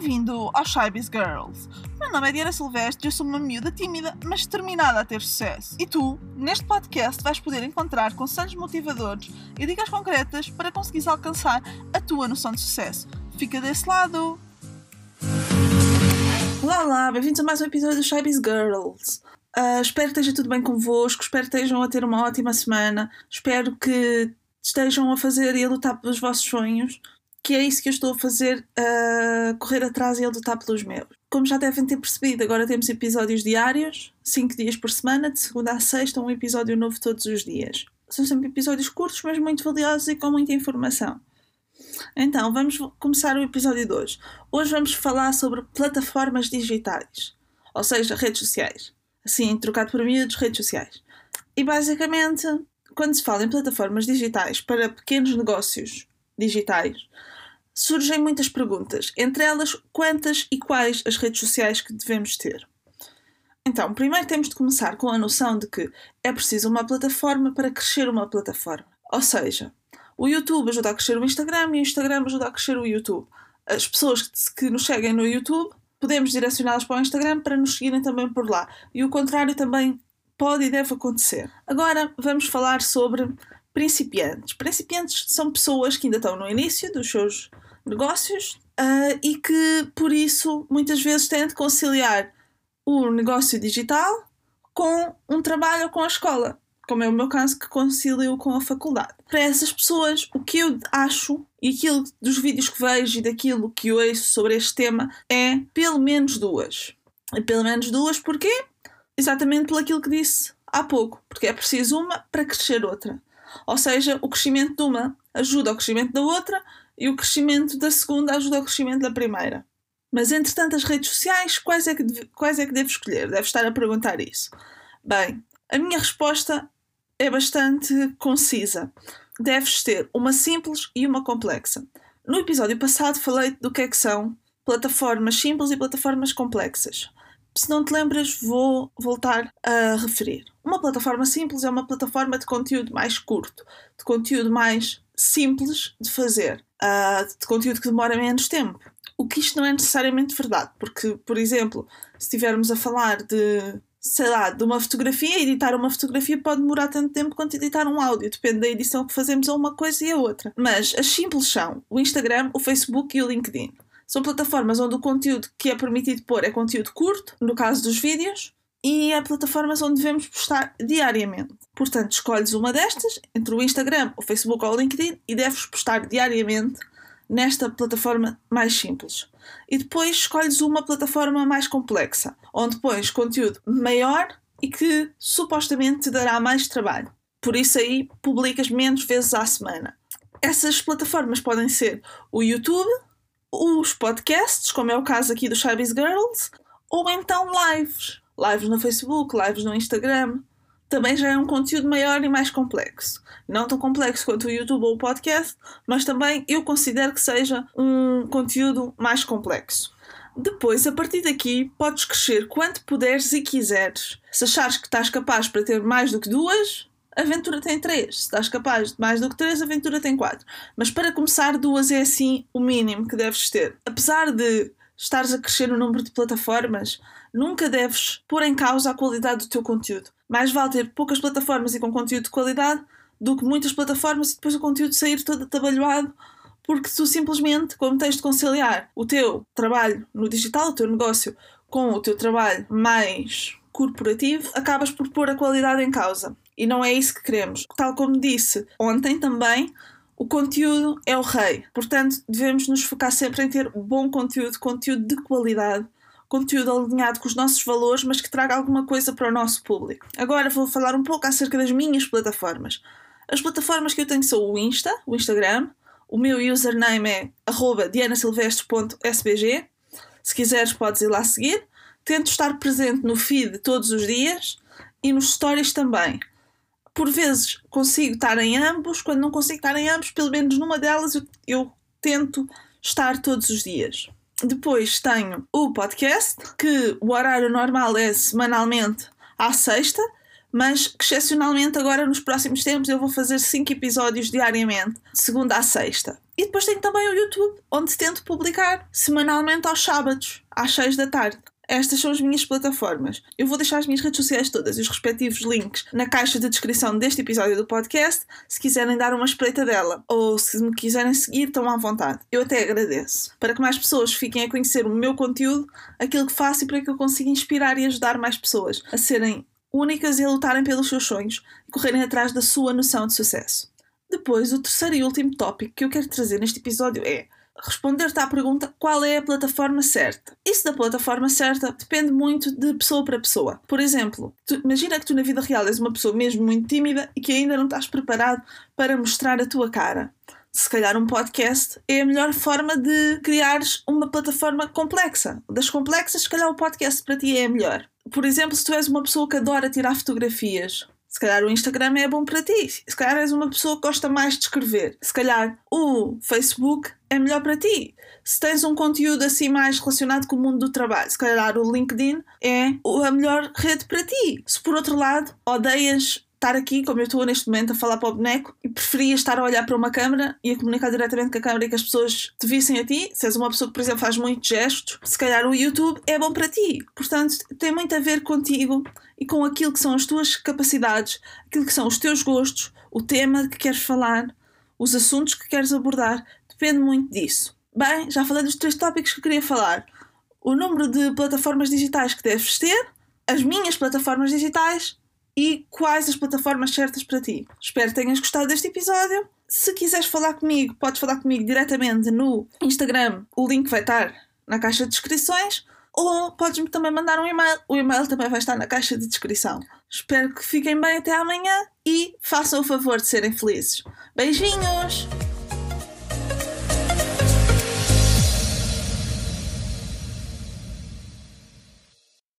Bem-vindo ao Shybis Girls. Meu nome é Diana Silvestre eu sou uma miúda tímida, mas determinada a ter sucesso. E tu, neste podcast, vais poder encontrar conselhos motivadores e dicas concretas para conseguires alcançar a tua noção de sucesso. Fica desse lado! Olá, olá, bem-vindos a mais um episódio do Shybis Girls. Uh, espero que esteja tudo bem convosco, espero que estejam a ter uma ótima semana, espero que estejam a fazer e a lutar pelos vossos sonhos que é isso que eu estou a fazer, a correr atrás e a lutar pelos meus. Como já devem ter percebido, agora temos episódios diários, 5 dias por semana, de segunda a sexta, um episódio novo todos os dias. São sempre episódios curtos, mas muito valiosos e com muita informação. Então, vamos começar o episódio de hoje. Hoje vamos falar sobre plataformas digitais, ou seja, redes sociais. Assim, trocado por miúdos, redes sociais. E basicamente, quando se fala em plataformas digitais para pequenos negócios digitais, surgem muitas perguntas, entre elas quantas e quais as redes sociais que devemos ter. Então, primeiro temos de começar com a noção de que é preciso uma plataforma para crescer uma plataforma. Ou seja, o YouTube ajuda a crescer o Instagram e o Instagram ajuda a crescer o YouTube. As pessoas que nos seguem no YouTube podemos direcioná-las para o Instagram para nos seguirem também por lá. E o contrário também pode e deve acontecer. Agora vamos falar sobre principiantes. Principiantes são pessoas que ainda estão no início dos seus negócios uh, e que, por isso, muitas vezes têm de conciliar o negócio digital com um trabalho ou com a escola, como é o meu caso, que concilio com a faculdade. Para essas pessoas, o que eu acho e aquilo dos vídeos que vejo e daquilo que ouço sobre este tema é pelo menos duas. E pelo menos duas, porquê? Exatamente pelo aquilo que disse há pouco, porque é preciso uma para crescer outra. Ou seja, o crescimento de uma ajuda ao crescimento da outra e o crescimento da segunda ajuda ao crescimento da primeira. Mas entre tantas redes sociais, quais é, que quais é que devo escolher? Deve estar a perguntar isso. Bem, a minha resposta é bastante concisa. Deves ter uma simples e uma complexa. No episódio passado falei do que é que são plataformas simples e plataformas complexas. Se não te lembras, vou voltar a referir. Uma plataforma simples é uma plataforma de conteúdo mais curto, de conteúdo mais simples de fazer, uh, de conteúdo que demora menos tempo. O que isto não é necessariamente verdade, porque, por exemplo, se estivermos a falar de, sei lá, de uma fotografia, editar uma fotografia pode demorar tanto tempo quanto editar um áudio, depende da edição que fazemos a uma coisa e a outra. Mas as simples são o Instagram, o Facebook e o LinkedIn. São plataformas onde o conteúdo que é permitido pôr é conteúdo curto, no caso dos vídeos, e é plataformas onde devemos postar diariamente. Portanto, escolhes uma destas, entre o Instagram, o Facebook ou o LinkedIn, e deves postar diariamente nesta plataforma mais simples. E depois escolhes uma plataforma mais complexa, onde pões conteúdo maior e que supostamente te dará mais trabalho. Por isso aí publicas menos vezes à semana. Essas plataformas podem ser o YouTube, os podcasts, como é o caso aqui do Shabby's Girls, ou então lives lives no Facebook, lives no Instagram, também já é um conteúdo maior e mais complexo. Não tão complexo quanto o YouTube ou o podcast, mas também eu considero que seja um conteúdo mais complexo. Depois, a partir daqui, podes crescer quanto puderes e quiseres. Se achares que estás capaz para ter mais do que duas, aventura tem três. Se estás capaz de mais do que três, a aventura tem quatro. Mas para começar, duas é assim o mínimo que deves ter. Apesar de estares a crescer no número de plataformas, nunca deves pôr em causa a qualidade do teu conteúdo. Mais vale ter poucas plataformas e com conteúdo de qualidade do que muitas plataformas e depois o conteúdo sair todo atabalhoado porque tu simplesmente, como tens de conciliar o teu trabalho no digital, o teu negócio, com o teu trabalho mais corporativo, acabas por pôr a qualidade em causa. E não é isso que queremos. Tal como disse ontem também, o conteúdo é o rei. Portanto, devemos nos focar sempre em ter bom conteúdo, conteúdo de qualidade, conteúdo alinhado com os nossos valores, mas que traga alguma coisa para o nosso público. Agora vou falar um pouco acerca das minhas plataformas. As plataformas que eu tenho são o Insta, o Instagram, o meu username é dianasilvestre.sbg. Se quiseres, podes ir lá seguir. Tento estar presente no feed todos os dias e nos stories também por vezes consigo estar em ambos, quando não consigo estar em ambos, pelo menos numa delas eu, eu tento estar todos os dias. Depois tenho o podcast, que o horário normal é semanalmente à sexta, mas que excepcionalmente agora nos próximos tempos eu vou fazer 5 episódios diariamente, segunda a sexta. E depois tenho também o YouTube, onde tento publicar semanalmente aos sábados, às 6 da tarde. Estas são as minhas plataformas. Eu vou deixar as minhas redes sociais todas e os respectivos links na caixa de descrição deste episódio do podcast, se quiserem dar uma espreita dela ou se me quiserem seguir, estão à vontade. Eu até agradeço. Para que mais pessoas fiquem a conhecer o meu conteúdo, aquilo que faço e para que eu consiga inspirar e ajudar mais pessoas a serem únicas e a lutarem pelos seus sonhos e correrem atrás da sua noção de sucesso. Depois, o terceiro e último tópico que eu quero trazer neste episódio é responder-te à pergunta qual é a plataforma certa. Isso da plataforma certa depende muito de pessoa para pessoa. Por exemplo, tu, imagina que tu na vida real és uma pessoa mesmo muito tímida e que ainda não estás preparado para mostrar a tua cara. Se calhar um podcast é a melhor forma de criares uma plataforma complexa. Das complexas, se calhar o podcast para ti é a melhor. Por exemplo, se tu és uma pessoa que adora tirar fotografias, se calhar o Instagram é bom para ti. Se calhar és uma pessoa que gosta mais de escrever. Se calhar o Facebook é melhor para ti. Se tens um conteúdo assim mais relacionado com o mundo do trabalho, se calhar o LinkedIn é a melhor rede para ti. Se por outro lado odeias estar aqui, como eu estou neste momento, a falar para o boneco e preferias estar a olhar para uma câmera e a comunicar diretamente com a câmera e que as pessoas te vissem a ti, se és uma pessoa que, por exemplo, faz muitos gestos, se calhar o YouTube é bom para ti. Portanto, tem muito a ver contigo e com aquilo que são as tuas capacidades, aquilo que são os teus gostos, o tema que queres falar, os assuntos que queres abordar, depende muito disso. Bem, já falei dos três tópicos que queria falar. O número de plataformas digitais que deves ter, as minhas plataformas digitais e quais as plataformas certas para ti. Espero que tenhas gostado deste episódio. Se quiseres falar comigo, podes falar comigo diretamente no Instagram. O link vai estar na caixa de descrições ou podes-me também mandar um e-mail. O e-mail também vai estar na caixa de descrição. Espero que fiquem bem até amanhã e façam o favor de serem felizes. Beijinhos!